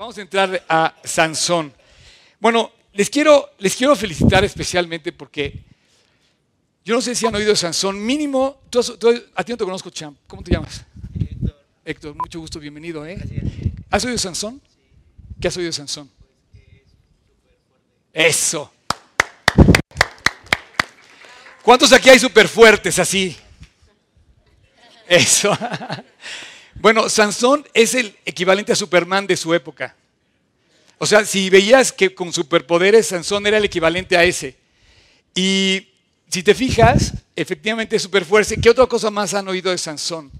Vamos a entrar a Sansón. Bueno, les quiero, les quiero felicitar especialmente porque yo no sé si han oído Sansón. Mínimo, tú, a ti no te conozco, Champ. ¿Cómo te llamas? Héctor. Héctor, mucho gusto, bienvenido. ¿eh? Gracias. ¿Has oído Sansón? ¿Qué has oído de Sansón? Pues que es fuerte. Eso. ¿Cuántos aquí hay súper fuertes así? Eso. Bueno, Sansón es el equivalente a Superman de su época. O sea, si veías que con superpoderes Sansón era el equivalente a ese. Y si te fijas, efectivamente es súper fuerte. ¿Qué otra cosa más han oído de Sansón?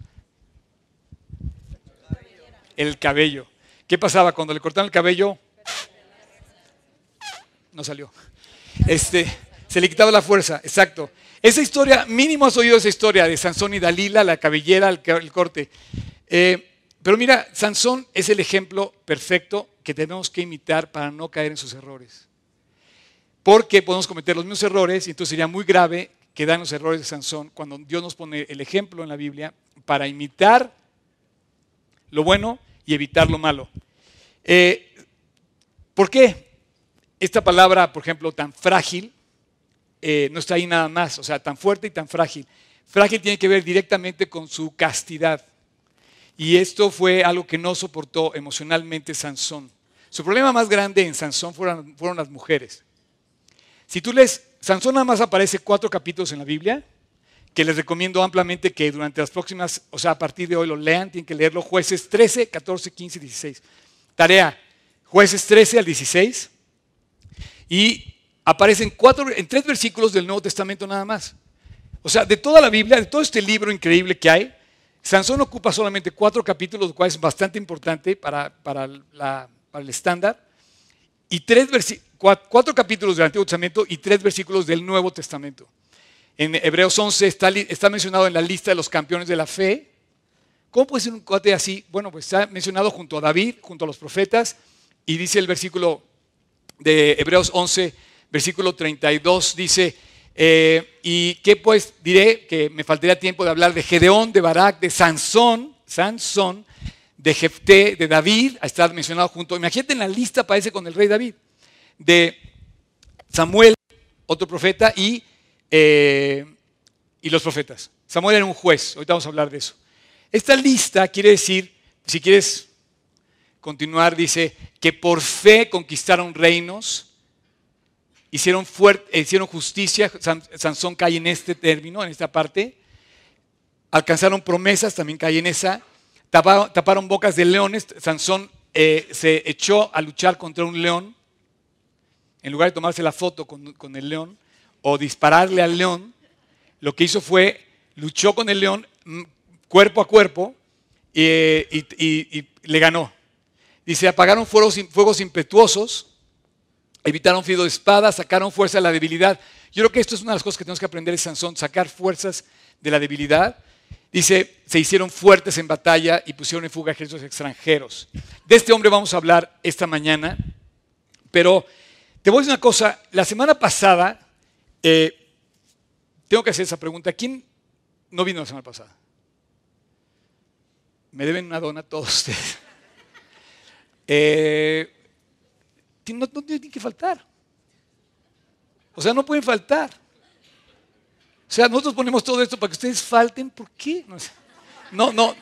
El cabello. ¿Qué pasaba cuando le cortaron el cabello? No salió. Este, se le quitaba la fuerza, exacto. Esa historia, mínimo has oído esa historia de Sansón y Dalila, la cabellera, el, el corte. Eh, pero mira, Sansón es el ejemplo perfecto que tenemos que imitar para no caer en sus errores. Porque podemos cometer los mismos errores y entonces sería muy grave quedar en los errores de Sansón cuando Dios nos pone el ejemplo en la Biblia para imitar lo bueno y evitar lo malo. Eh, ¿Por qué esta palabra, por ejemplo, tan frágil, eh, no está ahí nada más? O sea, tan fuerte y tan frágil. Frágil tiene que ver directamente con su castidad. Y esto fue algo que no soportó emocionalmente Sansón. Su problema más grande en Sansón fueron, fueron las mujeres. Si tú lees, Sansón nada más aparece cuatro capítulos en la Biblia, que les recomiendo ampliamente que durante las próximas, o sea, a partir de hoy lo lean, tienen que leerlo, jueces 13, 14, 15 y 16. Tarea, jueces 13 al 16. Y aparecen cuatro, en tres versículos del Nuevo Testamento nada más. O sea, de toda la Biblia, de todo este libro increíble que hay, Sansón ocupa solamente cuatro capítulos, lo cual es bastante importante para, para, el estándar, y tres cuatro, capítulos del Antiguo Testamento y tres versículos del Nuevo Testamento. En Hebreos 11 está, está, mencionado en la lista de los campeones de la fe. ¿Cómo puede ser un cuate así? Bueno, pues está mencionado junto a David, junto a los profetas, y dice el versículo de Hebreos 11, versículo 32, dice, eh, y qué pues diré que me faltaría tiempo de hablar de Gedeón, de Barak, de Sansón, Sansón, de Jefté, de David, a estar mencionado junto. Imagínate en la lista aparece con el rey David, de Samuel, otro profeta, y, eh, y los profetas. Samuel era un juez, ahorita vamos a hablar de eso. Esta lista quiere decir, si quieres continuar, dice que por fe conquistaron reinos, hicieron, hicieron justicia, Sansón cae en este término, en esta parte, alcanzaron promesas, también cae en esa, taparon, bocas de leones, Sansón eh, se echó a luchar contra un león, en lugar de tomarse la foto con, el león o dispararle al león, lo que hizo fue, luchó con el león mm, cuerpo a cuerpo y, le ganó. Dice, apagaron fuegos, fuegos impetuosos, evitaron filo de espada, sacaron fuerza de la debilidad. Yo creo que esto es una de las cosas que tenemos que aprender de Sansón, sacar fuerzas de la debilidad. Dice, se hicieron fuertes en batalla y pusieron en fuga ejércitos extranjeros. De este hombre vamos a hablar esta mañana, pero te voy a decir una cosa, la semana pasada, eh, tengo que hacer esa pregunta, ¿quién no vino la semana pasada? Me deben una dona todos ustedes. Eh, no, no tienen que faltar. O sea, no pueden faltar. O sea, nosotros ponemos todo esto para que ustedes falten. ¿Por qué? No, no,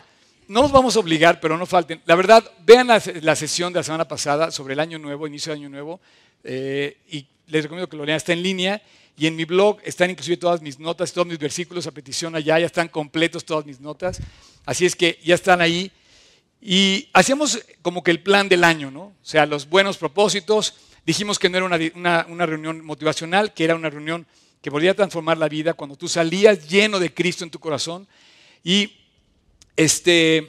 no nos vamos a obligar, pero no falten. La verdad, vean la, sesión de la semana pasada sobre el año nuevo, inicio de año nuevo, eh, y les recomiendo que lo lean. Está en línea y en mi blog están inclusive todas mis notas, todos mis versículos a petición allá, ya están completos todas mis notas. Así es que ya están ahí. Y hacíamos como que el plan del año, ¿no? O sea, los buenos propósitos. Dijimos que no era una, reunión motivacional, que era una reunión que podía transformar la vida cuando tú salías lleno de Cristo en tu corazón. Y este,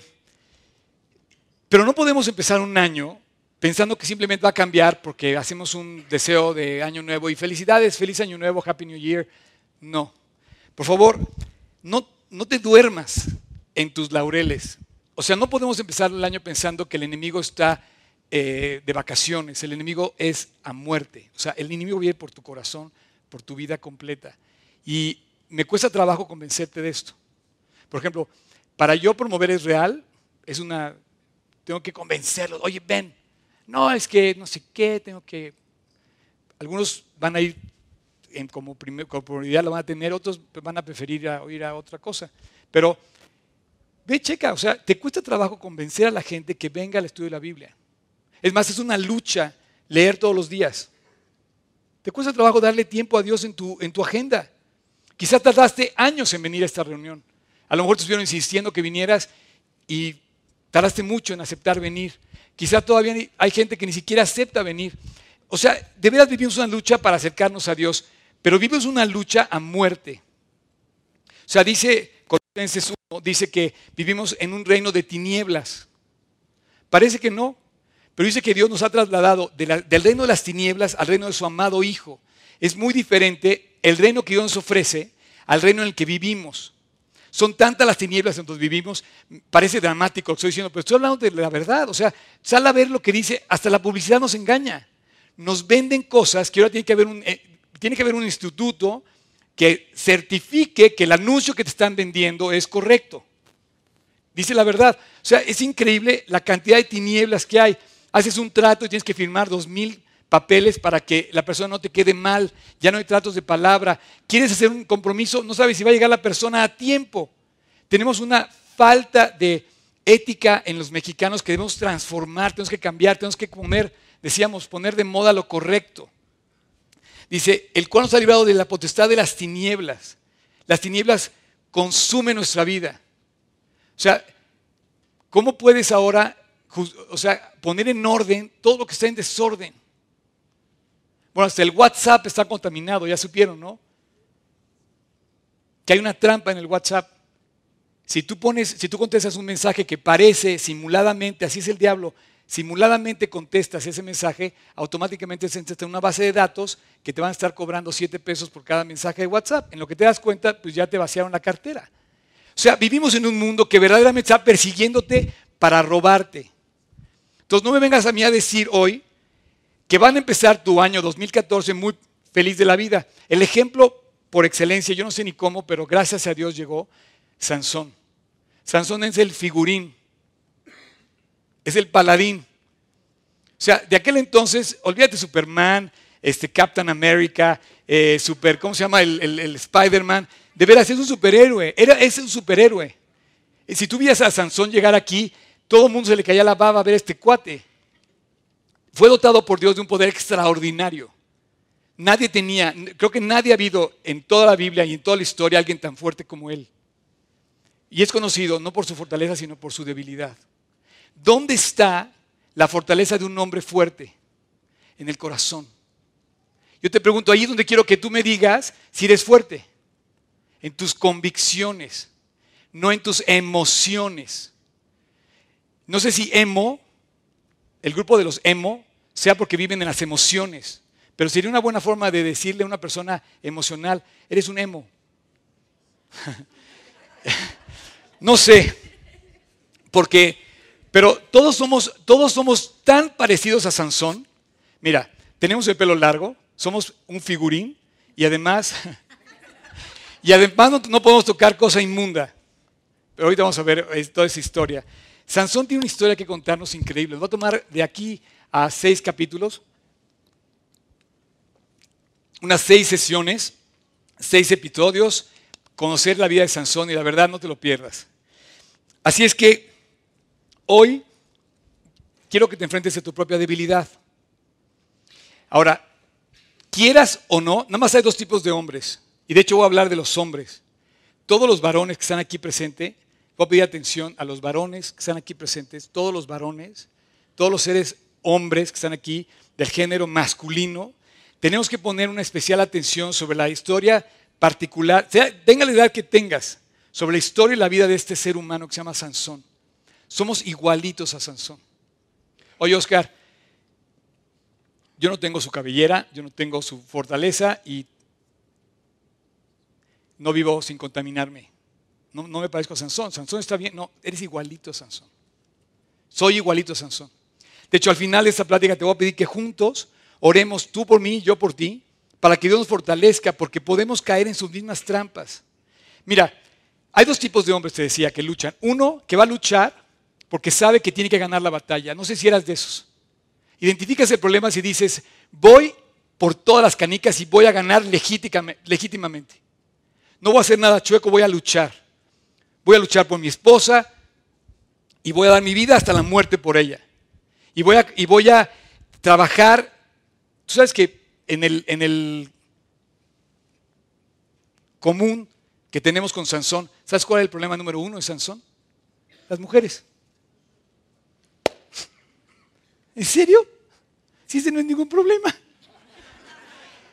pero no podemos empezar un año pensando que simplemente va a cambiar porque hacemos un deseo de año nuevo y felicidades, feliz año nuevo, happy new year. No. Por favor, no, no te duermas en tus laureles. O sea, no podemos empezar el año pensando que el enemigo está eh, de vacaciones, el enemigo es a muerte. O sea, el enemigo viene por tu corazón, por tu vida completa. Y me cuesta trabajo convencerte de esto. Por ejemplo, para yo promover es real, es una, tengo que convencerlos, oye, ven. no, es que no sé qué, tengo que... Algunos van a ir en como, primer, como prioridad, lo van a tener, otros van a preferir ir a otra cosa. Pero ve, checa, o sea, te cuesta trabajo convencer a la gente que venga al estudio de la Biblia. Es más, es una lucha leer todos los días. Te cuesta trabajo darle tiempo a Dios en tu, en tu agenda. Quizás tardaste años en venir a esta reunión. A lo mejor te estuvieron insistiendo que vinieras y tardaste mucho en aceptar venir. Quizás todavía hay gente que ni siquiera acepta venir. O sea, de veras vivimos una lucha para acercarnos a Dios, pero vivimos una lucha a muerte. O sea, dice Colosenses 1, dice que vivimos en un reino de tinieblas. Parece que no, pero dice que Dios nos ha trasladado del reino de las tinieblas al reino de su amado Hijo. Es muy diferente el reino que Dios nos ofrece al reino en el que vivimos. Son tantas las tinieblas en donde vivimos, parece dramático lo que estoy diciendo, pero estoy hablando de la verdad. O sea, sal a ver lo que dice, hasta la publicidad nos engaña. Nos venden cosas que ahora tiene que haber un, eh, tiene que haber un instituto que certifique que el anuncio que te están vendiendo es correcto. Dice la verdad. O sea, es increíble la cantidad de tinieblas que hay haces un trato y tienes que firmar dos mil papeles para que la persona no te quede mal, ya no hay tratos de palabra, quieres hacer un compromiso, no sabes si va a llegar la persona a tiempo. Tenemos una falta de ética en los mexicanos que debemos transformar, tenemos que cambiar, tenemos que poner, decíamos, poner de moda lo correcto. Dice, el cual nos ha librado de la potestad de las tinieblas. Las tinieblas consumen nuestra vida. O sea, ¿cómo puedes ahora o sea, poner en orden todo lo que está en desorden. Bueno, hasta el WhatsApp está contaminado, ya supieron, ¿no? Que hay una trampa en el WhatsApp. Si tú pones, si tú contestas un mensaje que parece simuladamente, así es el diablo, simuladamente contestas ese mensaje, automáticamente se entra en una base de datos que te van a estar cobrando 7 pesos por cada mensaje de WhatsApp. En lo que te das cuenta, pues ya te vaciaron la cartera. O sea, vivimos en un mundo que verdaderamente está persiguiéndote para robarte. Entonces no me vengas a mí a decir hoy que van a empezar tu año 2014 muy feliz de la vida. El ejemplo por excelencia, yo no sé ni cómo, pero gracias a Dios llegó Sansón. Sansón es el figurín, es el paladín. O sea, de aquel entonces, olvídate Superman, este Captain America, eh, super, ¿cómo se llama? El, Spider-Man. De veras, es un superhéroe. Era, es un superhéroe. Si tú vías a Sansón llegar aquí, todo el mundo se le caía la baba a ver este cuate. Fue dotado por Dios de un poder extraordinario. Nadie tenía, creo que nadie ha habido en toda la Biblia y en toda la historia alguien tan fuerte como él. Y es conocido no por su fortaleza, sino por su debilidad. ¿Dónde está la fortaleza de un hombre fuerte? En el corazón. Yo te pregunto, ahí es donde quiero que tú me digas si eres fuerte. En tus convicciones, no en tus emociones. No sé si emo, el grupo de los emo, sea porque viven en las emociones, pero sería una buena forma de decirle a una persona emocional, eres un emo. no sé, porque, pero todos somos, todos somos tan parecidos a Sansón. Mira, tenemos el pelo largo, somos un figurín y además, y además no, no podemos tocar cosa inmunda. Pero ahorita vamos a ver toda esa historia. Sansón tiene una historia que contarnos increíble. Voy a tomar de aquí a seis capítulos, unas seis sesiones, seis episodios, conocer la vida de Sansón y la verdad no te lo pierdas. Así es que hoy quiero que te enfrentes a tu propia debilidad. Ahora, quieras o no, nada más hay dos tipos de hombres. Y de hecho voy a hablar de los hombres. Todos los varones que están aquí presentes Voy a pedir atención a los varones que están aquí presentes, todos los varones, todos los seres hombres que están aquí del género masculino. Tenemos que poner una especial atención sobre la historia particular, tenga la edad que tengas, sobre la historia y la vida de este ser humano que se llama Sansón. Somos igualitos a Sansón. Oye, Oscar, yo no tengo su cabellera, yo no tengo su fortaleza y no vivo sin contaminarme. No, me parezco a Sansón. Sansón está bien. No, eres igualito a Sansón. Soy igualito a Sansón. De hecho, al final de esta plática te voy a pedir que juntos oremos tú por mí yo por ti, para que Dios nos fortalezca, porque podemos caer en sus mismas trampas. Mira, hay dos tipos de hombres, te decía, que luchan. Uno que va a luchar porque sabe que tiene que ganar la batalla. No sé si eras de esos. Identificas el problema si dices, voy por todas las canicas y voy a ganar legítimamente. No voy a hacer nada chueco, voy a luchar. Voy a luchar por mi esposa y voy a dar mi vida hasta la muerte por ella. Y voy a, trabajar. Tú sabes que en el común que tenemos con Sansón, ¿sabes cuál es el problema número uno de Sansón? Las mujeres. ¿En serio? Si ese no es ningún problema.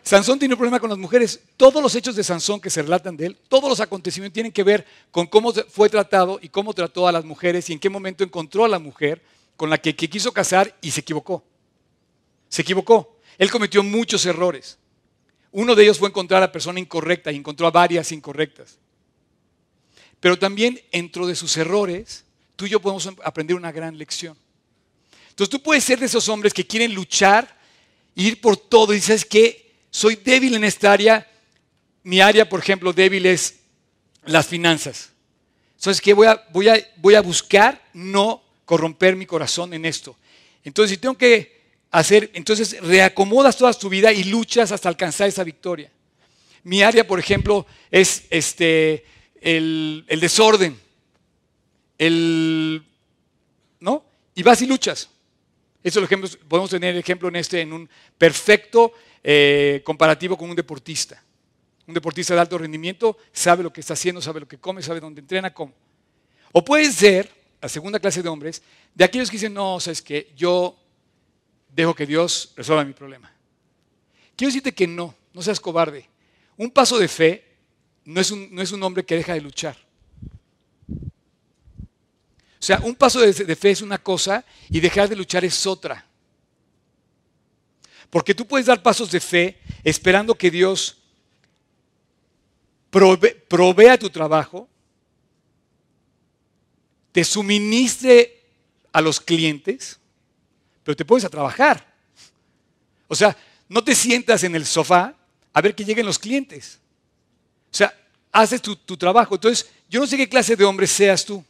Sansón tiene un problema con las mujeres. Todos los hechos de Sansón que se relatan de él, todos los acontecimientos tienen que ver con cómo fue tratado y cómo trató a las mujeres y en qué momento encontró a la mujer con la que, quiso casar y se equivocó. Se equivocó. Él cometió muchos errores. Uno de ellos fue encontrar a la persona incorrecta y encontró a varias incorrectas. Pero también dentro de sus errores, tú y yo podemos aprender una gran lección. Entonces tú puedes ser de esos hombres que quieren luchar, ir por todo y dices que soy débil en esta área. Mi área, por ejemplo, débil es las finanzas. Entonces, ¿qué voy a, buscar no corromper mi corazón en esto? Entonces, si tengo que hacer, entonces reacomodas toda tu vida y luchas hasta alcanzar esa victoria. Mi área, por ejemplo, es este, el, desorden, ¿no? Y vas y luchas. Eso ejemplo, podemos tener ejemplo en este, en un perfecto eh, comparativo con un deportista. Un deportista de alto rendimiento sabe lo que está haciendo, sabe lo que come, sabe dónde entrena, cómo. O puede ser, la segunda clase de hombres, de aquellos que dicen, no, sabes que yo dejo que Dios resuelva mi problema. Quiero decirte que no, no seas cobarde. Un paso de fe no es un, no es un hombre que deja de luchar. Sea, un paso de, fe es una cosa y dejar de luchar es otra. Porque tú puedes dar pasos de fe esperando que Dios provea tu trabajo, te suministre a los clientes, pero te puedes a trabajar. O sea, no te sientas en el sofá a ver que lleguen los clientes. O sea, haces tu, trabajo. Entonces, yo no sé qué clase de hombre seas tú.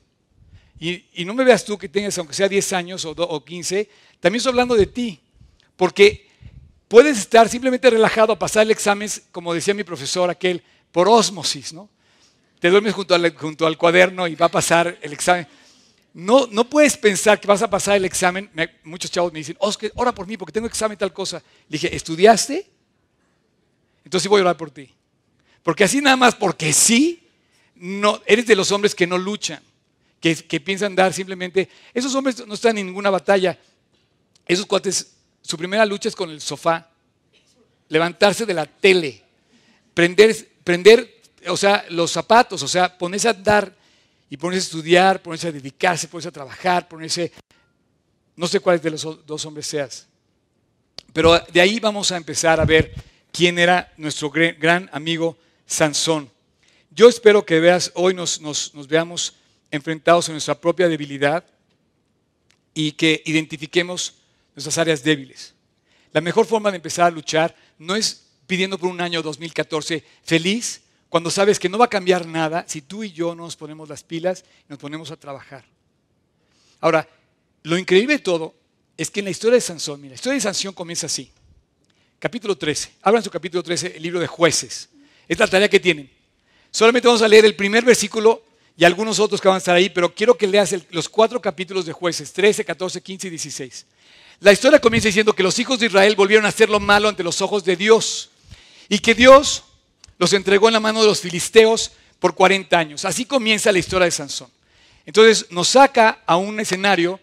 Y, no me veas tú que tengas, aunque sea 10 años o, o 15, también estoy hablando de ti. Porque puedes estar simplemente relajado a pasar el examen, como decía mi profesor aquel, por osmosis, ¿no? Te duermes junto al, cuaderno y va a pasar el examen. No, puedes pensar que vas a pasar el examen. muchos chavos me dicen, Oscar, ora por mí porque tengo examen tal cosa. Le dije, ¿estudiaste? Entonces sí voy a orar por ti. Porque así nada más, porque sí, eres de los hombres que no luchan que, piensan dar simplemente. Esos hombres no están en ninguna batalla. Esos cuates, su primera lucha es con el sofá, levantarse de la tele, prender, prender o sea, los zapatos, o sea, ponerse a dar y ponerse a estudiar, ponerse a dedicarse, ponerse a trabajar, ponerse. No sé cuáles de los dos hombres seas. Pero de ahí vamos a empezar a ver quién era nuestro gran amigo Sansón. Yo espero que veas, hoy nos, nos veamos enfrentados a nuestra propia debilidad y que identifiquemos nuestras áreas débiles. La mejor forma de empezar a luchar no es pidiendo por un año 2014 feliz, cuando sabes que no va a cambiar nada si tú y yo no nos ponemos las pilas y nos ponemos a trabajar. Ahora, lo increíble de todo es que en la historia de Sansón, mira, la historia de Sansón comienza así. Capítulo 13. Abran su capítulo 13, el libro de jueces. Es la tarea que tienen. Solamente vamos a leer el primer versículo y algunos otros que van a estar ahí, pero quiero que leas los cuatro capítulos de jueces, 13, 14, 15 y 16. La historia comienza diciendo que los hijos de Israel volvieron a hacer lo malo ante los ojos de Dios y que Dios los entregó en la mano de los filisteos por 40 años. Así comienza la historia de Sansón. Entonces nos saca a un escenario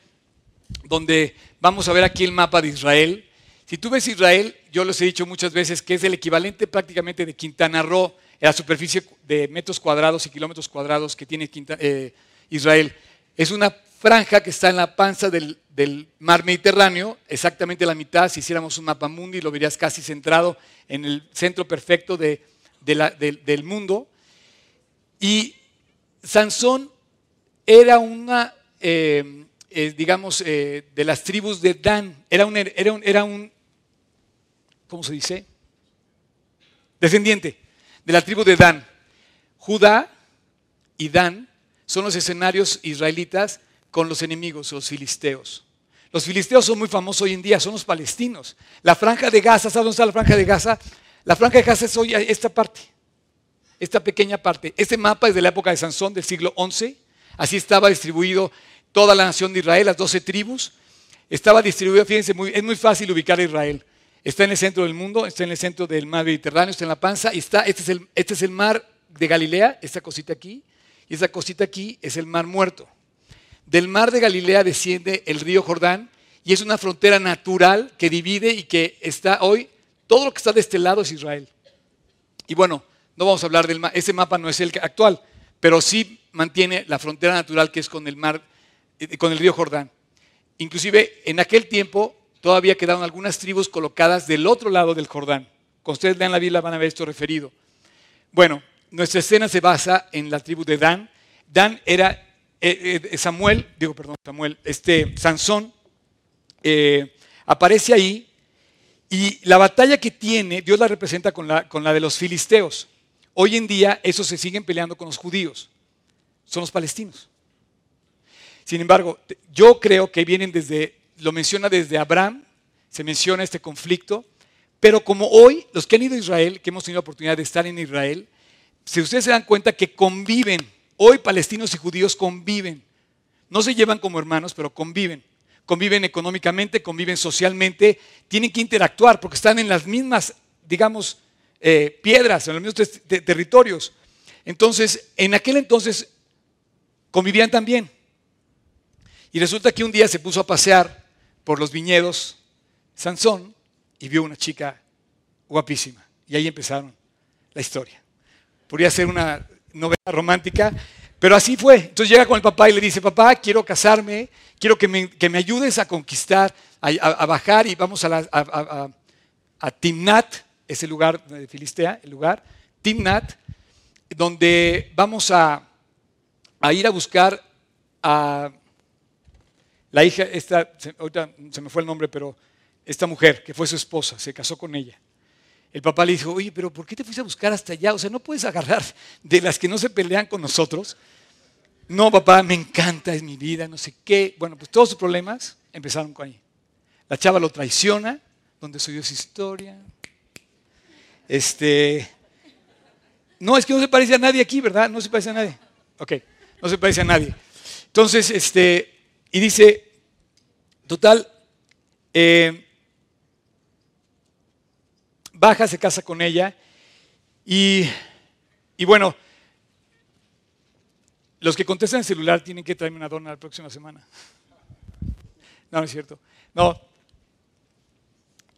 donde vamos a ver aquí el mapa de Israel. Si tú ves Israel, yo les he dicho muchas veces que es el equivalente prácticamente de Quintana Roo la superficie de metros cuadrados y kilómetros cuadrados que tiene eh, Israel. Es una franja que está en la panza del, mar Mediterráneo, exactamente la mitad. Si hiciéramos un mapa mundi, lo verías casi centrado en el centro perfecto del mundo. Y Sansón era una, eh, eh, digamos, de las tribus de Dan. Era un, era, un, era un, ¿cómo se dice? Descendiente de la tribu de Dan. Judá y Dan son los escenarios israelitas con los enemigos, los filisteos. Los filisteos son muy famosos hoy en día, son los palestinos. La franja de Gaza, ¿sabes dónde está la franja de Gaza? La franja de Gaza es hoy esta parte, esta pequeña parte. Este mapa es de la época de Sansón, del siglo XI. Así estaba distribuido toda la nación de Israel, las doce tribus. Estaba distribuido, fíjense, es muy fácil ubicar a Israel. Está en el centro del mundo, está en el centro del mar Mediterráneo, está en la panza, y está, este es el, este es el mar de Galilea, esta cosita aquí, y esa cosita aquí es el mar muerto. Del mar de Galilea desciende el río Jordán y es una frontera natural que divide y que está hoy, todo lo que está de este lado es Israel. Y bueno, no vamos a hablar del mapa, ese mapa no es el actual, pero sí mantiene la frontera natural que es con el mar, eh, con el río Jordán. Inclusive en aquel tiempo todavía quedaron algunas tribus colocadas del otro lado del Jordán. Cuando ustedes lean la Biblia van a ver esto referido. Bueno, nuestra escena se basa en la tribu de Dan. Dan era eh, eh, Samuel, digo, perdón, Samuel, este Sansón eh, aparece ahí y la batalla que tiene, Dios la representa con la, con la de los filisteos. Hoy en día esos se siguen peleando con los judíos, son los palestinos. Sin embargo, yo creo que vienen desde, lo menciona desde Abraham, se menciona este conflicto, pero como hoy los que han ido a Israel, que hemos tenido la oportunidad de estar en Israel, si ustedes se dan cuenta que conviven, hoy palestinos y judíos conviven, no se llevan como hermanos, pero conviven. Conviven económicamente, conviven socialmente, tienen que interactuar porque están en las mismas, digamos, eh, piedras, en los mismos territorios. Entonces, en aquel entonces convivían también. Y resulta que un día se puso a pasear por los viñedos Sansón y vio una chica guapísima. Y ahí empezaron la historia podría ser una novela romántica, pero así fue. Entonces llega con el papá y le dice, papá, quiero casarme, quiero que me, ayudes a conquistar, a, bajar y vamos a, a, Timnat, ese lugar de Filistea, el lugar, Timnat, donde vamos a, ir a buscar a la hija, esta, ahorita se me fue el nombre, pero esta mujer, que fue su esposa, se casó con ella el papá le dijo, oye, pero ¿por qué te fuiste a buscar hasta allá? O sea, no puedes agarrar de las que no se pelean con nosotros. No, papá, me encanta, es mi vida, no sé qué. Bueno, pues todos sus problemas empezaron con ahí. La chava lo traiciona, donde subió esa historia. Este, no, es que no se parece a nadie aquí, ¿verdad? No se parece a nadie. Ok, no se parece a nadie. Entonces, este, y dice, total, eh, baja, se casa con ella y, bueno, los que contestan el celular tienen que traerme una dona la próxima semana. No, no es cierto. No.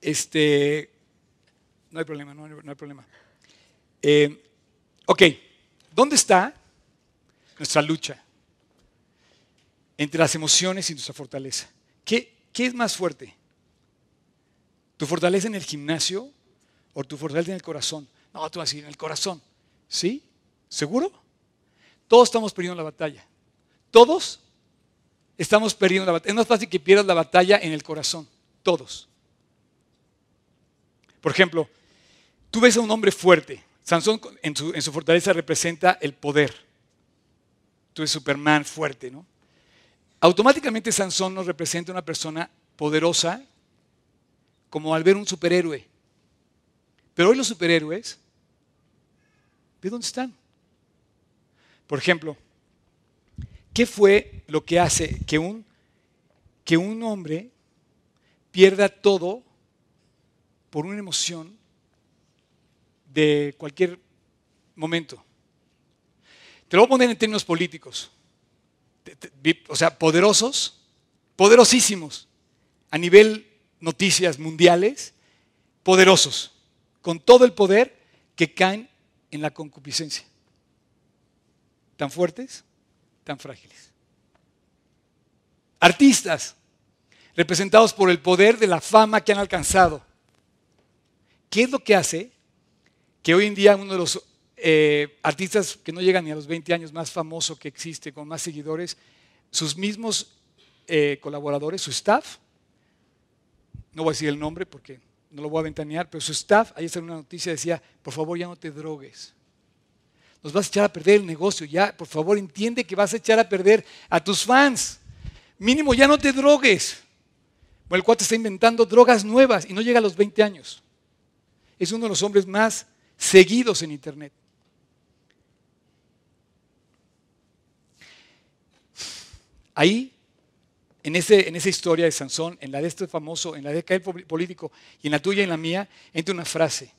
Este. No hay problema, no, hay problema. Eh, ok, ¿dónde está nuestra lucha entre las emociones y nuestra fortaleza? ¿Qué, qué es más fuerte? ¿Tu fortaleza en el gimnasio o tu fortaleza en el corazón. No, tú vas a decir, en el corazón. ¿Sí? ¿Seguro? Todos estamos perdiendo la batalla. Todos estamos perdiendo la batalla. Es más fácil que pierdas la batalla en el corazón. Todos. Por ejemplo, tú ves a un hombre fuerte. Sansón en su, en su fortaleza representa el poder. Tú eres Superman fuerte, ¿no? Automáticamente Sansón nos representa una persona poderosa, como al ver un superhéroe. Pero hoy los superhéroes, ¿de dónde están? Por ejemplo, ¿qué fue lo que hace que un, que un hombre pierda todo por una emoción de cualquier momento? Te lo voy a poner en términos políticos. O sea, poderosos, poderosísimos, a nivel noticias mundiales, poderosos con todo el poder que caen en la concupiscencia. Tan fuertes, tan frágiles. Artistas, representados por el poder de la fama que han alcanzado. ¿Qué es lo que hace que hoy en día uno de los eh, artistas que no llegan ni a los 20 años más famoso que existe, con más seguidores, sus mismos eh, colaboradores, su staff, no voy a decir el nombre porque no lo voy a ventanear, pero su staff, ahí está una noticia, decía, por favor ya no te drogues. Nos vas a echar a perder el negocio, ya, por favor entiende que vas a echar a perder a tus fans. Mínimo ya no te drogues. Bueno, el cuate está inventando drogas nuevas y no llega a los 20 años. Es uno de los hombres más seguidos en Internet. Ahí, en, ese, en esa historia de Sansón, en la de este famoso, en la de aquel político y en la tuya y en la mía, entra una frase.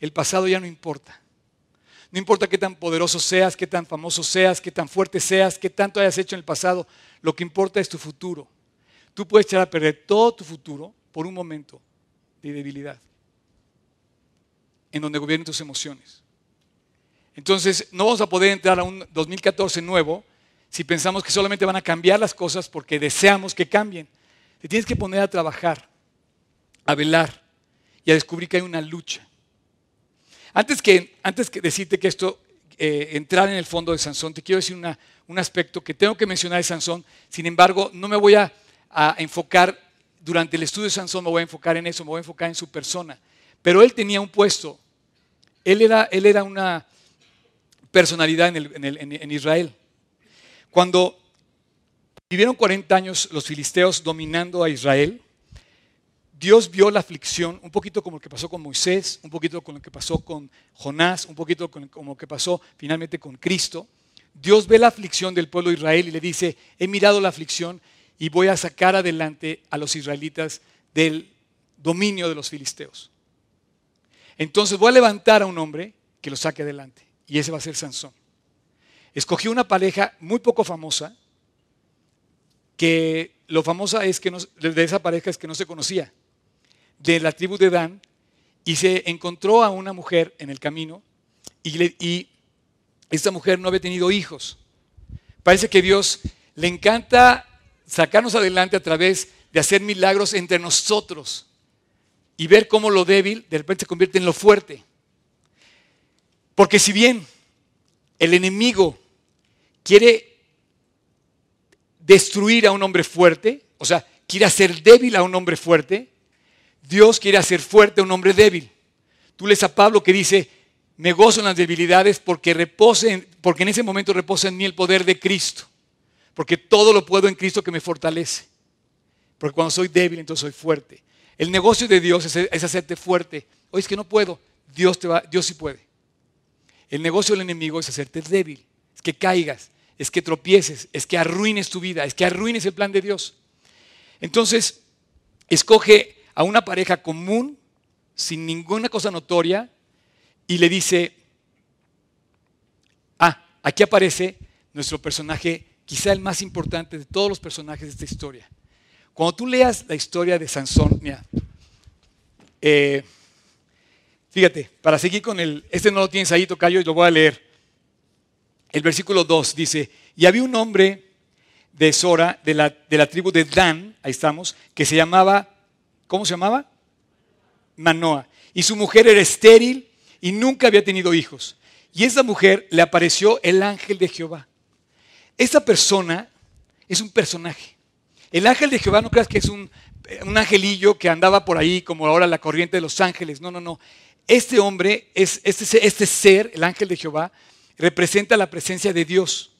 El pasado ya no importa. No importa qué tan poderoso seas, qué tan famoso seas, qué tan fuerte seas, qué tanto hayas hecho en el pasado. Lo que importa es tu futuro. Tú puedes echar a perder todo tu futuro por un momento de debilidad, en donde gobiernen tus emociones. Entonces, no vamos a poder entrar a un 2014 nuevo si pensamos que solamente van a cambiar las cosas porque deseamos que cambien. Te tienes que poner a trabajar, a velar y a descubrir que hay una lucha. Antes que, antes que decirte que esto, eh, entrar en el fondo de Sansón, te quiero decir un aspecto que tengo que mencionar de Sansón. Sin embargo, no me voy a, a enfocar, durante el estudio de Sansón me voy a enfocar en eso, me voy a enfocar en su persona. Pero él tenía un puesto. Él era, él era una personalidad en, en Israel. Cuando vivieron 40 años los filisteos dominando a Israel, Dios vio la aflicción, un poquito como lo que pasó con Moisés, un poquito como lo que pasó con Jonás, un poquito como lo que pasó finalmente con Cristo. Dios ve la aflicción del pueblo de Israel y le dice, he mirado la aflicción y voy a sacar adelante a los israelitas del dominio de los filisteos. Entonces voy a levantar a un hombre que lo saque adelante y ese va a ser Sansón escogió una pareja muy poco famosa, que lo famosa es que de esa pareja es que no se conocía, de la tribu de Dan, y se encontró a una mujer en el camino, y, y esta mujer no había tenido hijos. Parece que Dios le encanta sacarnos adelante a través de hacer milagros entre nosotros y ver cómo lo débil de repente se convierte en lo fuerte. Porque si bien el enemigo quiere destruir a un hombre fuerte, o sea, quiere hacer débil a un hombre fuerte, Dios quiere hacer fuerte a un hombre débil. Tú lees a Pablo que dice, me gozo en las debilidades porque, porque en ese momento reposa en mí el poder de Cristo, porque todo lo puedo en Cristo que me fortalece. Porque cuando soy débil, entonces soy fuerte. El negocio de Dios es, hacerte fuerte. Oye, es que no puedo. Dios, te va, Dios sí puede. El negocio del enemigo es hacerte débil, es que caigas, es que tropieces, es que arruines tu vida, es que arruines el plan de Dios. Entonces, escoge a una pareja común, sin ninguna cosa notoria, y le dice, ah, aquí aparece nuestro personaje, quizá el más importante de todos los personajes de esta historia. Cuando tú leas la historia de Sansón, mira, eh, fíjate, para seguir con el, este no lo tienes ahí, Tocayo, y lo voy a leer el versículo 2 dice, y había un hombre de Sora, de la, tribu de Dan, ahí estamos, que se llamaba, ¿cómo se llamaba? Manoa. Y su mujer era estéril y nunca había tenido hijos. Y esa mujer le apareció el ángel de Jehová. Esta persona es un personaje. El ángel de Jehová no creas que es un, un angelillo que andaba por ahí como ahora la corriente de los ángeles. No, no, no. Este hombre, es, este, este ser, el ángel de Jehová, representa la presencia de Dios.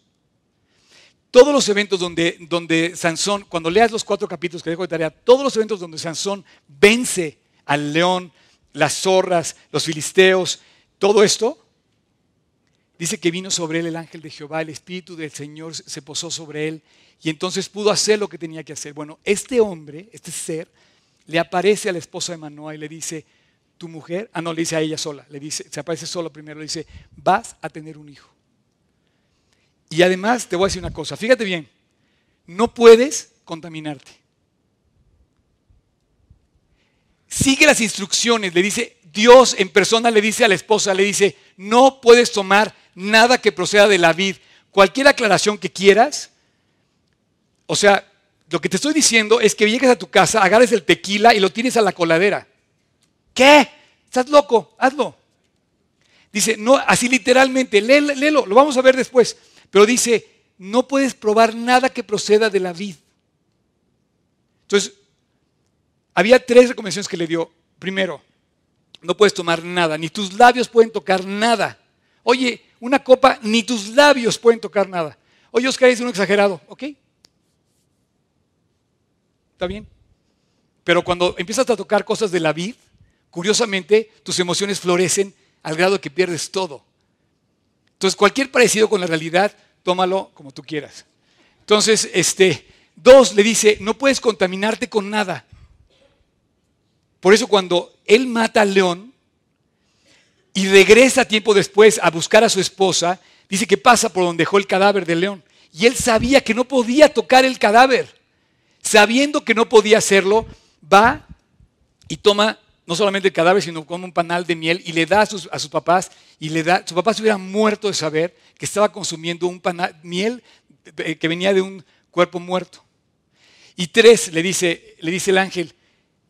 Todos los eventos donde, donde Sansón, cuando leas los cuatro capítulos que dejo de tarea, todos los eventos donde Sansón vence al león, las zorras, los filisteos, todo esto, dice que vino sobre él el ángel de Jehová, el Espíritu del Señor se posó sobre él y entonces pudo hacer lo que tenía que hacer. Bueno, este hombre, este ser, le aparece a la esposa de Manoah y le dice, tu mujer, ah, no, le dice a ella sola, le dice, se aparece solo primero, le dice, vas a tener un hijo. Y además te voy a decir una cosa, fíjate bien, no puedes contaminarte. Sigue las instrucciones, le dice, Dios en persona le dice a la esposa, le dice, no puedes tomar nada que proceda de la vid. Cualquier aclaración que quieras, o sea, lo que te estoy diciendo es que llegues a tu casa, agarres el tequila y lo tires a la coladera. ¿Qué? ¿Estás loco? Hazlo. Dice, no, así literalmente, léelo, léelo, lo vamos a ver después. Pero dice, no puedes probar nada que proceda de la vid. Entonces, había tres recomendaciones que le dio. Primero, no puedes tomar nada, ni tus labios pueden tocar nada. Oye, una copa, ni tus labios pueden tocar nada. Oye, Oscar es un exagerado, ¿ok? ¿Está bien? Pero cuando empiezas a tocar cosas de la vid, curiosamente tus emociones florecen al grado que pierdes todo. Entonces, cualquier parecido con la realidad, tómalo como tú quieras. Entonces, este, dos, le dice, no puedes contaminarte con nada. Por eso cuando él mata al león y regresa tiempo después a buscar a su esposa, dice que pasa por donde dejó el cadáver del león. Y él sabía que no podía tocar el cadáver. Sabiendo que no podía hacerlo, va y toma no solamente el cadáver, sino como un panal de miel y le da a sus, papás y le da, su papá se hubiera muerto de saber que estaba consumiendo un panal, miel que venía de un cuerpo muerto. Y tres, le dice, le dice el ángel,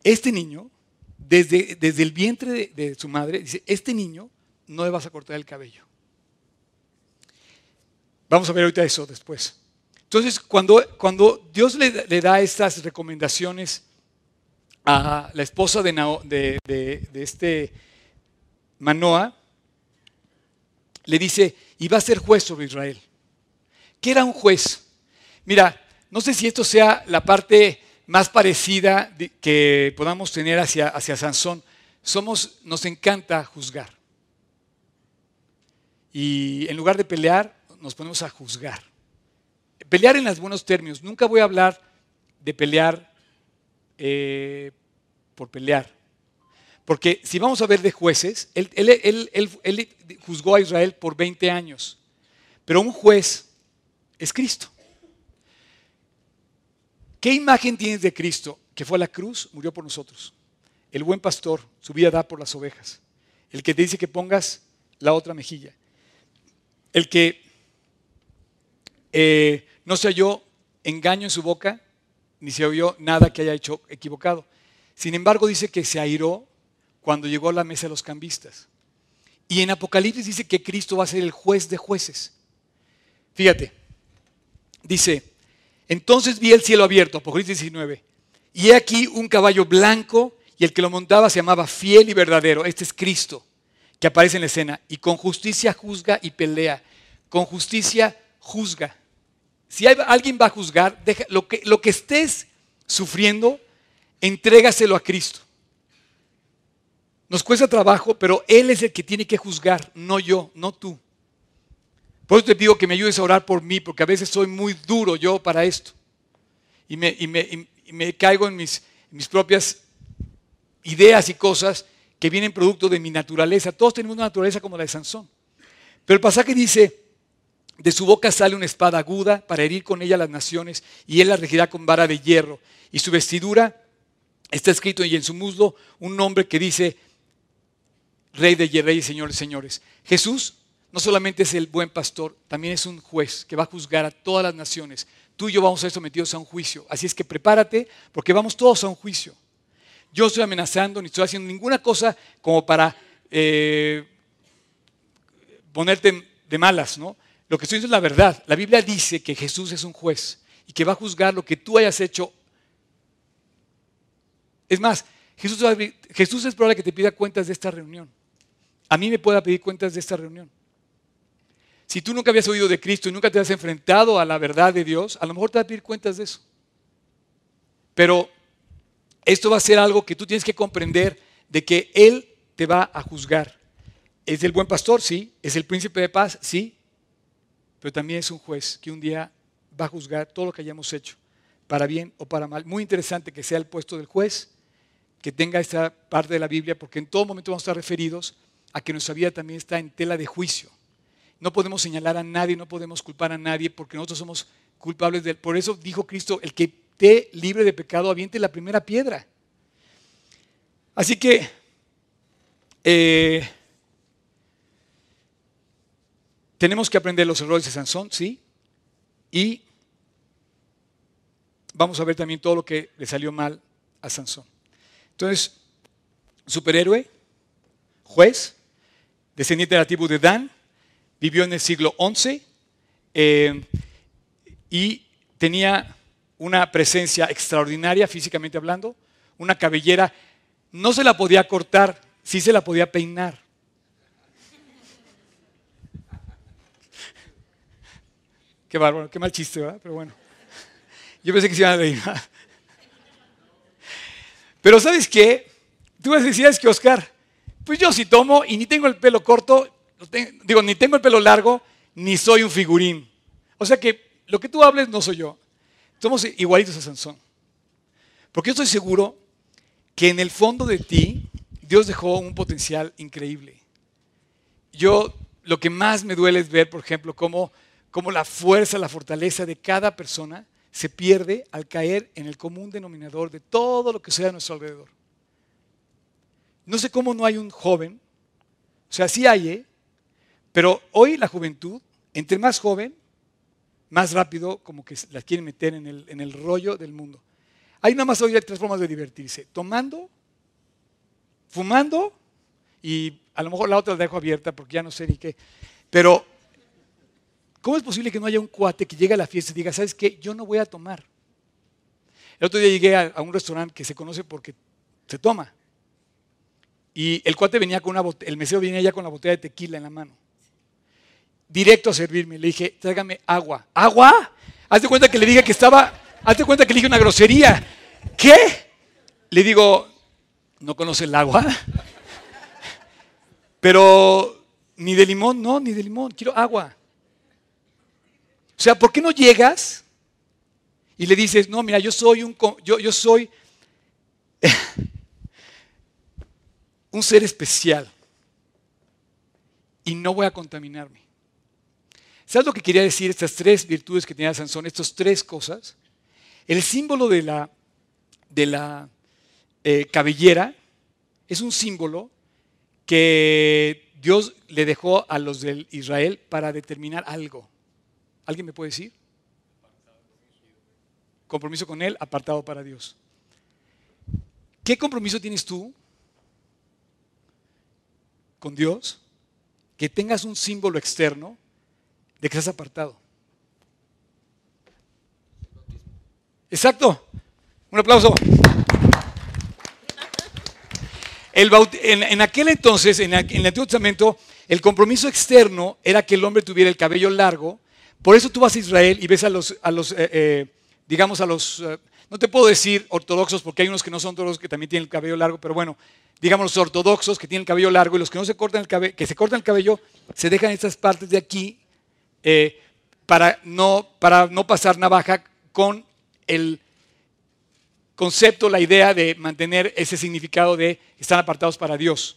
este niño, desde, desde el vientre de, su madre, dice, este niño no le vas a cortar el cabello. Vamos a ver ahorita eso después. Entonces, cuando, cuando Dios le da estas recomendaciones a la esposa de, de- este Manoa, le dice, y va a ser juez sobre Israel. ¿Qué era un juez? Mira, no sé si esto sea la parte más parecida que podamos tener hacia, hacia Sansón. Somos, nos encanta juzgar. Y en lugar de pelear, nos ponemos a juzgar. Pelear en los buenos términos. Nunca voy a hablar de pelear eh, por pelear. Porque si vamos a ver de jueces, él, juzgó a Israel por 20 años. Pero un juez es Cristo. ¿Qué imagen tienes de Cristo? Que fue a la cruz, murió por nosotros. El buen pastor, su vida da por las ovejas. El que te dice que pongas la otra mejilla. El que eh, no se halló engaño en su boca, ni se oyó nada que haya hecho equivocado. Sin embargo, dice que se airó cuando llegó a la mesa de los cambistas. Y en Apocalipsis dice que Cristo va a ser el juez de jueces. Fíjate, dice, entonces vi el cielo abierto, Apocalipsis 19, y he aquí un caballo blanco, y el que lo montaba se llamaba fiel y verdadero. Este es Cristo, que aparece en la escena, y con justicia juzga y pelea. Con justicia juzga. Si hay- alguien va a juzgar, deja- lo, que, estés sufriendo, entrégaselo a Cristo. Nos cuesta trabajo, pero Él es el que tiene que juzgar, no yo, no tú. Por eso te pido que me ayudes a orar por mí, porque a veces soy muy duro yo para esto. Y me, caigo en mis, mis propias ideas y cosas que vienen producto de mi naturaleza. Todos tenemos una naturaleza como la de Sansón. Pero el pasaje dice, de su boca sale una espada aguda para herir con ella las naciones y él la regirá con vara de hierro. Y su vestidura está escrito y en su muslo un nombre que dice Rey de Reyes, Señores, Señores. Jesús no solamente es el buen pastor, también es un juez que va a juzgar a todas las naciones. Tú y yo vamos a ser sometidos a un juicio. Así es que prepárate porque vamos todos a un juicio. Yo estoy amenazando ni estoy haciendo ninguna cosa como para eh, ponerte de malas, ¿no? Lo que estoy diciendo es la verdad. La Biblia dice que Jesús es un juez y que va a juzgar lo que tú hayas hecho. Es más, Jesús, va a Jesús es probable que te pida cuentas de esta reunión. A mí me pueda pedir cuentas de esta reunión. Si tú nunca habías oído de Cristo y nunca te has enfrentado a la verdad de Dios, a lo mejor te va a pedir cuentas de eso. Pero esto va a ser algo que tú tienes que comprender de que Él te va a juzgar. ¿Es el buen pastor? Sí. ¿Es el príncipe de paz? Sí. Pero también es un juez que un día va a juzgar todo lo que hayamos hecho, para bien o para mal. Muy interesante que sea el puesto del juez, que tenga esta parte de la Biblia, porque en todo momento vamos a estar referidos a que nuestra vida también está en tela de juicio. No podemos señalar a nadie, no podemos culpar a nadie, porque nosotros somos culpables de él. Por eso dijo Cristo, el que esté libre de pecado, aviente la primera piedra. Así que, eh, tenemos que aprender los errores de Sansón, sí, y vamos a ver también todo lo que le salió mal a Sansón. Entonces, superhéroe, juez, descendiente de la tribu de Dan, vivió en el siglo XI eh, y tenía una presencia extraordinaria físicamente hablando, una cabellera, no se la podía cortar, sí se la podía peinar. Qué bárbaro, qué mal chiste, ¿verdad? Pero bueno. Yo pensé que se iban a reír. Pero ¿sabes qué? Tú vas a que Oscar, pues yo sí tomo y ni tengo el pelo corto, digo, ni tengo el pelo largo, ni soy un figurín. O sea que lo que tú hables no soy yo. Somos igualitos a Sansón. Porque yo estoy seguro que en el fondo de ti Dios dejó un potencial increíble. Yo lo que más me duele es ver, por ejemplo, cómo, cómo la fuerza, la fortaleza de cada persona se pierde al caer en el común denominador de todo lo que sea a nuestro alrededor. No sé cómo no hay un joven, o sea, sí hay, ¿eh? pero hoy la juventud, entre más joven, más rápido como que la quieren meter en el, en el rollo del mundo. Hay nada más hoy tres formas de divertirse, tomando, fumando y a lo mejor la otra la dejo abierta porque ya no sé ni qué. Pero, ¿cómo es posible que no haya un cuate que llegue a la fiesta y diga, ¿sabes qué? Yo no voy a tomar. El otro día llegué a, un restaurante que se conoce porque se toma. Y el cuate venía con una botella, el mesero venía ya con la botella de tequila en la mano. Directo a servirme. Le dije, tráigame agua. ¿Agua? Hazte cuenta que le dije que estaba, hazte cuenta que le dije una grosería. ¿Qué? Le digo, ¿no conoce el agua? Pero ni de limón, no, ni de limón, quiero agua. O sea, ¿por qué no llegas y le dices, no, mira, yo soy un, yo, yo soy un ser especial y no voy a contaminarme? ¿Sabes lo que quería decir estas tres virtudes que tenía Sansón, estas tres cosas? El símbolo de la, de la eh, cabellera es un símbolo que Dios le dejó a los de Israel para determinar algo. ¿Alguien me puede decir? Compromiso con Él, apartado para Dios. ¿Qué compromiso tienes tú con Dios? Que tengas un símbolo externo de que estás apartado. Exacto. Un aplauso en, aquel entonces, en, el Antiguo Testamento, el compromiso externo era que el hombre tuviera el cabello largo. Por eso tú vas a Israel y ves a los, eh, eh, digamos, a los, eh, no te puedo decir ortodoxos porque hay unos que no son ortodoxos que también tienen el cabello largo, pero bueno, digamos los ortodoxos que tienen el cabello largo y los que no se cortan el cabello, que se cortan el cabello, se dejan estas partes de aquí para, no, para no pasar navaja con el concepto, la idea de mantener ese significado de estar apartados para Dios.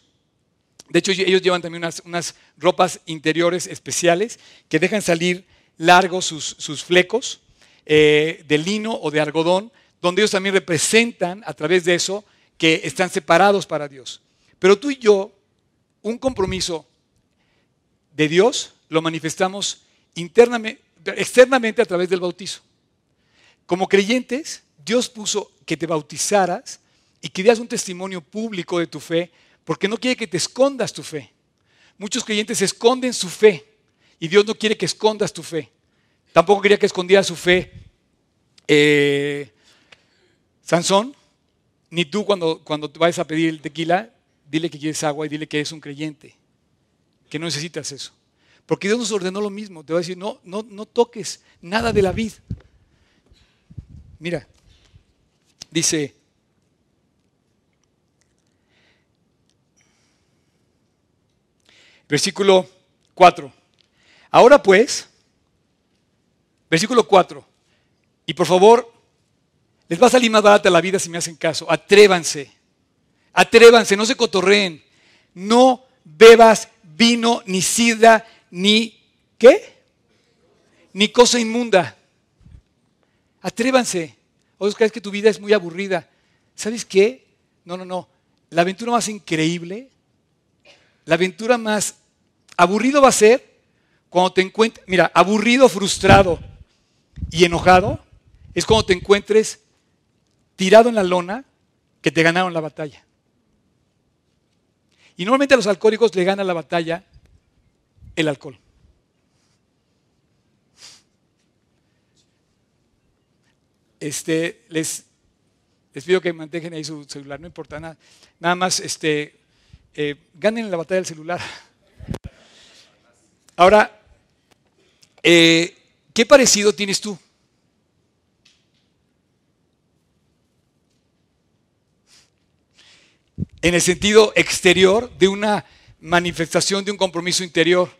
De hecho, ellos llevan también unas, ropas interiores especiales que dejan salir largos sus, flecos eh, de lino o de algodón, donde ellos también representan a través de eso que están separados para Dios. Pero tú y yo, un compromiso de Dios lo manifestamos internamente, externamente a través del bautizo. Como creyentes, Dios puso que te bautizaras y que dieras un testimonio público de tu fe, porque no quiere que te escondas tu fe. Muchos creyentes esconden su fe y Dios no quiere que escondas tu fe. Tampoco quería que escondiera su fe eh, Sansón, ni tú cuando, cuando vayas a pedir el tequila, dile que quieres agua y dile que eres un creyente, que no necesitas eso. Porque Dios nos ordenó lo mismo. Te va a decir, no, no, no toques nada de la vid. Mira, Dice, versículo 4. Ahora pues, versículo 4. Y por favor, les va a salir más barata la vida si me hacen caso. Atrévanse. Atrévanse, no se cotorreen. No bebas vino, ni sidra, ni ¿qué? Ni cosa inmunda. Atrévanse. O crees que tu vida es muy aburrida. ¿Sabes qué? No, no, no. La aventura más increíble, la aventura más aburrido va a ser cuando te encuentres, mira, aburrido, frustrado y enojado, es cuando te encuentres tirado en la lona que te ganaron la batalla. Y normalmente a los alcohólicos le gana la batalla el alcohol. este, les, pido que mantengan ahí su celular, no importa nada. Nada más, este, eh, ganen la batalla del celular. Ahora, eh, ¿qué parecido tienes tú? en el sentido exterior de una manifestación de un compromiso interior.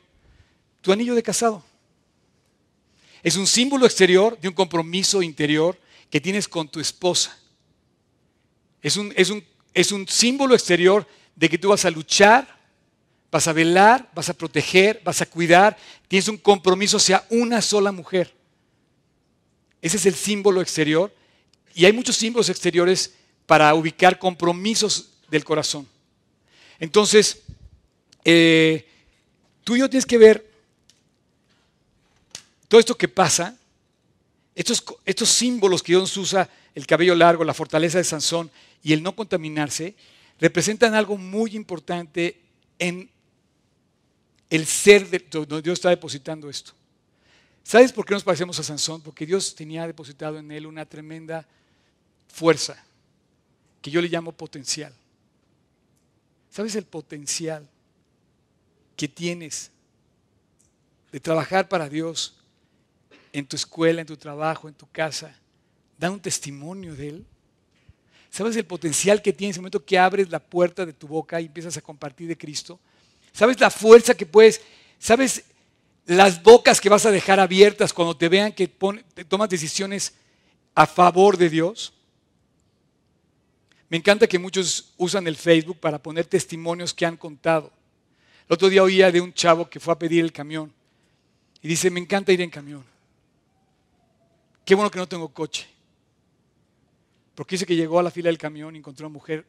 Tu anillo de casado es un símbolo exterior de un compromiso interior que tienes con tu esposa. Es un, es un, es un símbolo exterior de que tú vas a luchar, vas a velar, vas a proteger, vas a cuidar, tienes un compromiso hacia una sola mujer. Ese es el símbolo exterior. Y hay muchos símbolos exteriores para ubicar compromisos del corazón. Entonces, eh, tú y yo tienes que ver todo esto que pasa, estos, estos símbolos que Dios usa, el cabello largo, la fortaleza de Sansón y el no contaminarse, representan algo muy importante en el ser de donde Dios está depositando esto. ¿Sabes por qué nos parecemos a Sansón? Porque Dios tenía depositado en él una tremenda fuerza, que yo le llamo potencial. ¿Sabes el potencial que tienes de trabajar para Dios en tu escuela, en tu trabajo, en tu casa? Da un testimonio de Él. ¿Sabes el potencial que tienes en el momento que abres la puerta de tu boca y empiezas a compartir de Cristo? ¿Sabes la fuerza que puedes? ¿Sabes las bocas que vas a dejar abiertas cuando te vean que tomas decisiones a favor de Dios? Me encanta que muchos usan el Facebook para poner testimonios que han contado. El otro día oía de un chavo que fue a pedir el camión y dice, me encanta ir en camión. Qué bueno que no tengo coche. Porque dice que llegó a la fila del camión y encontró a una mujer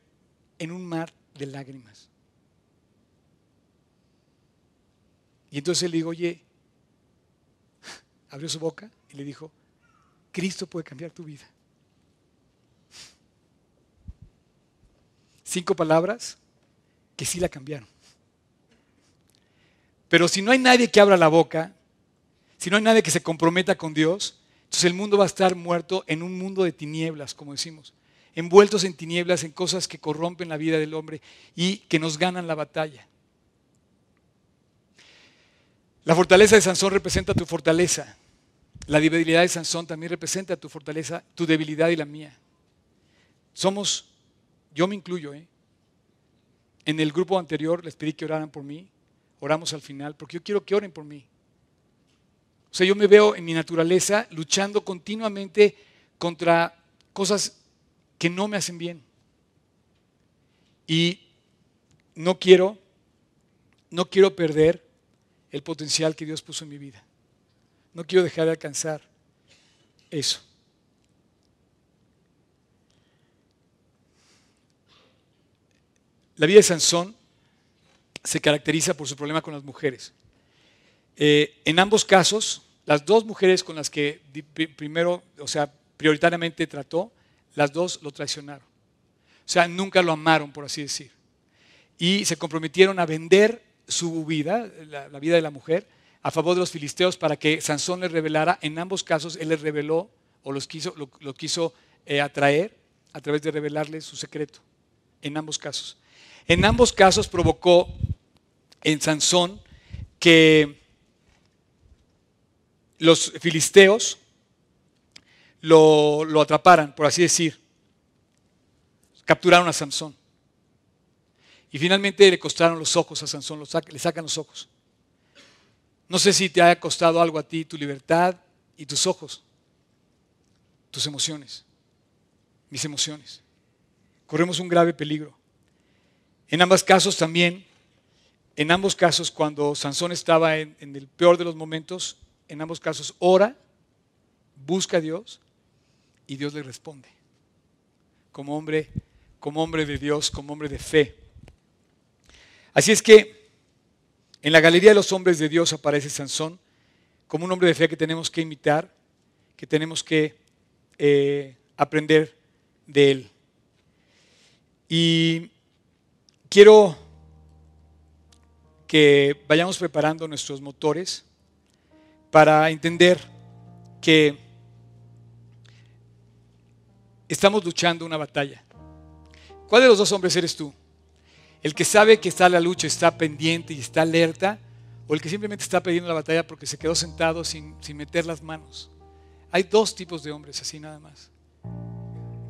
en un mar de lágrimas. Y entonces le dijo, oye, abrió su boca y le dijo, Cristo puede cambiar tu vida. cinco palabras que sí la cambiaron. Pero si no hay nadie que abra la boca, si no hay nadie que se comprometa con Dios, entonces el mundo va a estar muerto en un mundo de tinieblas, como decimos, envueltos en tinieblas, en cosas que corrompen la vida del hombre y que nos ganan la batalla. La fortaleza de Sansón representa tu fortaleza. La debilidad de Sansón también representa tu fortaleza, tu debilidad y la mía. Somos yo me incluyo, ¿eh? En el grupo anterior les pedí que oraran por mí, oramos al final, porque yo quiero que oren por mí. O sea, yo me veo en mi naturaleza luchando continuamente contra cosas que no me hacen bien. Y no quiero, no quiero perder el potencial que Dios puso en mi vida. No quiero dejar de alcanzar eso. La vida de Sansón se caracteriza por su problema con las mujeres. Eh, en ambos casos, las dos mujeres con las que primero, o sea, prioritariamente trató, las dos lo traicionaron. O sea, nunca lo amaron, por así decir. Y se comprometieron a vender su vida, la, vida de la mujer, a favor de los filisteos para que Sansón les revelara. En ambos casos, él les reveló o los quiso, lo, quiso eh, atraer a través de revelarles su secreto. En ambos casos. En ambos casos provocó en Sansón que los filisteos lo, atraparan, por así decir. Capturaron a Sansón. Y finalmente le costaron los ojos a Sansón, le sacan los ojos. No sé si te haya costado algo a ti tu libertad y tus ojos, tus emociones, mis emociones. Corremos un grave peligro. En ambos casos también, en ambos casos cuando Sansón estaba en, el peor de los momentos, en ambos casos ora, busca a Dios y Dios le responde. Como hombre, como hombre de Dios, como hombre de fe. Así es que en la galería de los hombres de Dios aparece Sansón como un hombre de fe que tenemos que imitar, que tenemos que eh, aprender de él. Y quiero que vayamos preparando nuestros motores para entender que estamos luchando una batalla. ¿Cuál de los dos hombres eres tú? ¿El que sabe que está la lucha, está pendiente y está alerta? ¿O el que simplemente está perdiendo la batalla porque se quedó sentado sin, sin meter las manos? Hay dos tipos de hombres así nada más.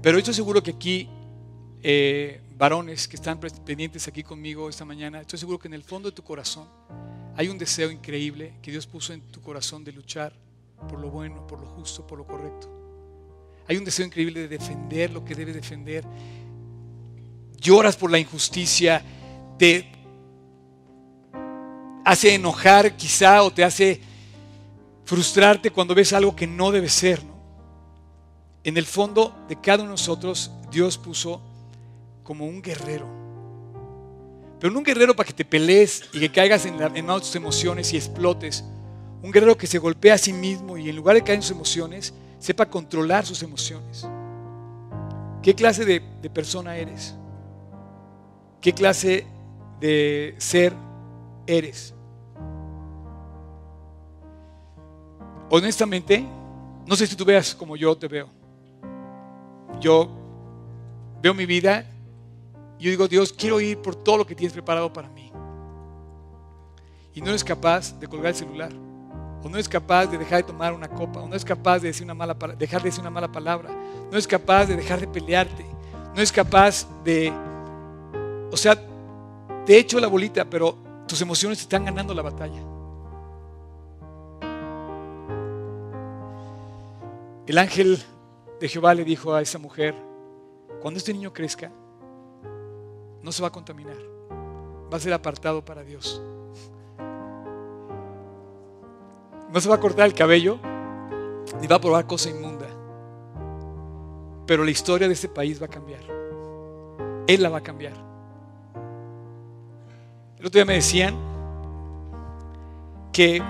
Pero estoy seguro que aquí eh, varones que están pendientes aquí conmigo esta mañana, estoy seguro que en el fondo de tu corazón hay un deseo increíble que Dios puso en tu corazón de luchar por lo bueno, por lo justo, por lo correcto. Hay un deseo increíble de defender lo que debes defender. Lloras por la injusticia, te hace enojar quizá o te hace frustrarte cuando ves algo que no debe ser. ¿no? En el fondo de cada uno de nosotros Dios puso como un guerrero. Pero no un guerrero para que te pelees y que caigas en, la, en tus emociones y explotes. Un guerrero que se golpea a sí mismo y en lugar de caer en sus emociones, sepa controlar sus emociones. ¿Qué clase de, de persona eres? ¿Qué clase de ser eres? Honestamente, no sé si tú veas como yo te veo. Yo veo mi vida y yo digo, Dios, quiero ir por todo lo que tienes preparado para mí. Y no eres capaz de colgar el celular. O no eres capaz de dejar de tomar una copa. O no eres capaz de decir una mala, dejar de decir una mala palabra. No eres capaz de dejar de pelearte. No eres capaz de... O sea, te he hecho la bolita, pero tus emociones están ganando la batalla. El ángel de Jehová le dijo a esa mujer, cuando este niño crezca, no se va a contaminar, va a ser apartado para Dios. No se va a cortar el cabello, ni va a probar cosa inmunda. Pero la historia de este país va a cambiar. Él la va a cambiar. El otro día me decían que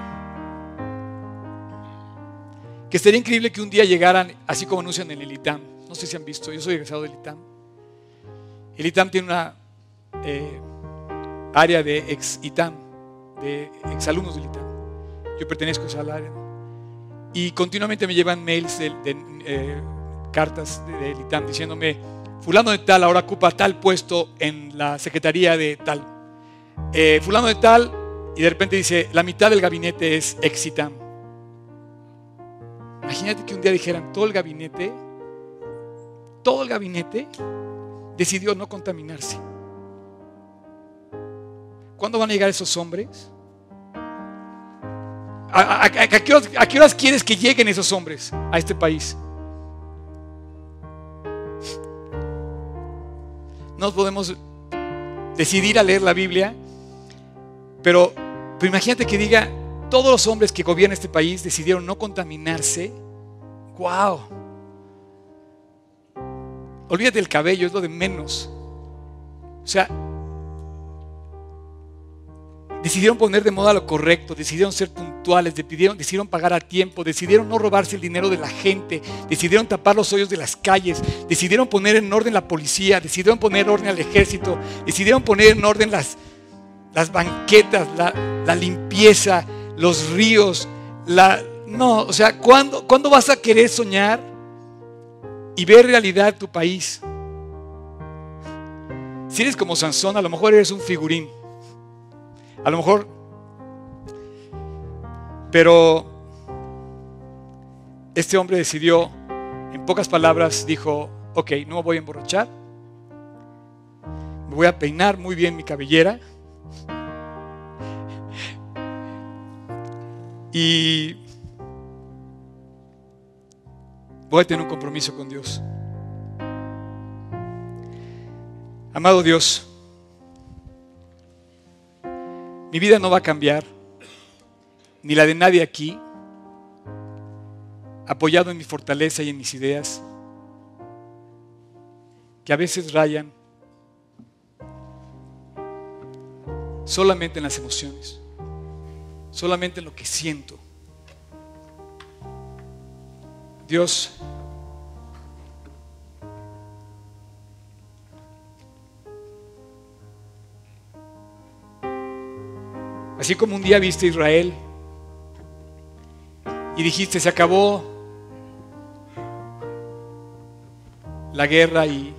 que sería increíble que un día llegaran, así como anuncian en el ITAM. No sé si han visto, yo soy egresado del ITAM. El ITAM tiene una eh, área de ex ITAM, de exalumnos del ITAM. Yo pertenezco a esa área. Y continuamente me llevan mails de, eh, cartas del ITAM diciéndome, fulano de tal ahora ocupa tal puesto en la secretaría de tal. Eh, fulano de tal, y de repente dice, la mitad del gabinete es ex ITAM. Imagínate que un día dijeran, todo el gabinete, todo el gabinete decidió no contaminarse. ¿Cuándo van a llegar esos hombres? ¿A, qué horas, quieres que lleguen esos hombres a este país? No podemos decidir a leer la Biblia, pero, imagínate que diga, todos los hombres que gobiernan este país decidieron no contaminarse. ¡Wow! Olvídate del cabello, es lo de menos. O sea, decidieron poner de moda lo correcto, decidieron ser puntuales, decidieron, pagar a tiempo, decidieron no robarse el dinero de la gente, decidieron tapar los hoyos de las calles, decidieron poner en orden la policía, decidieron poner en orden al ejército, decidieron poner en orden las, las banquetas, la, limpieza, los ríos, la... No, o sea, ¿cuándo, vas a querer soñar y ver realidad tu país? Si eres como Sansón, a lo mejor eres un figurín. A lo mejor... Pero este hombre decidió, en pocas palabras, dijo, ok, no me voy a emborrachar, me voy a peinar muy bien mi cabellera, Y voy a tener un compromiso con Dios. Amado Dios, mi vida no va a cambiar, ni la de nadie aquí, apoyado en mi fortaleza y en mis ideas, que a veces rayan solamente en las emociones solamente en lo que siento. Dios, así como un día viste a Israel y dijiste, se acabó la guerra y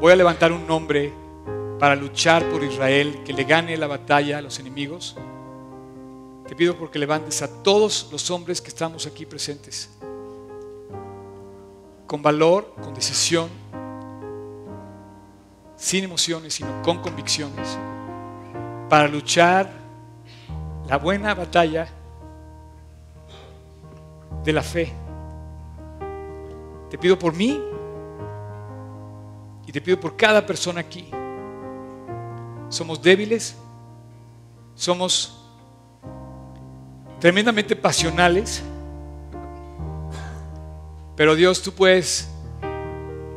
voy a levantar un nombre para luchar por Israel, que le gane la batalla a los enemigos. Te pido porque levantes a todos los hombres que estamos aquí presentes. Con valor, con decisión, sin emociones, sino con convicciones, para luchar la buena batalla de la fe. Te pido por mí y te pido por cada persona aquí. Somos débiles, somos tremendamente pasionales, pero Dios, tú puedes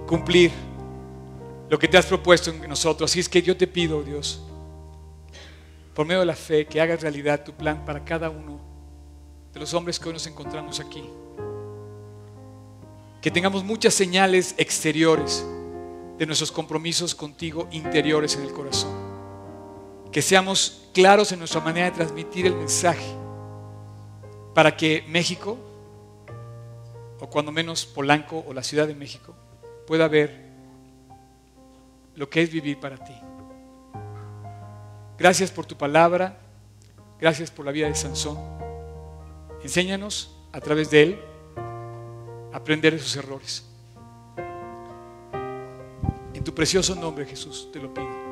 cumplir lo que te has propuesto en nosotros. Así es que yo te pido, Dios, por medio de la fe, que hagas realidad tu plan para cada uno de los hombres que hoy nos encontramos aquí. Que tengamos muchas señales exteriores de nuestros compromisos contigo interiores en el corazón. Que seamos claros en nuestra manera de transmitir el mensaje para que México, o cuando menos Polanco o la Ciudad de México, pueda ver lo que es vivir para ti. Gracias por tu palabra, gracias por la vida de Sansón. Enséñanos a través de él a aprender de sus errores. En tu precioso nombre, Jesús, te lo pido.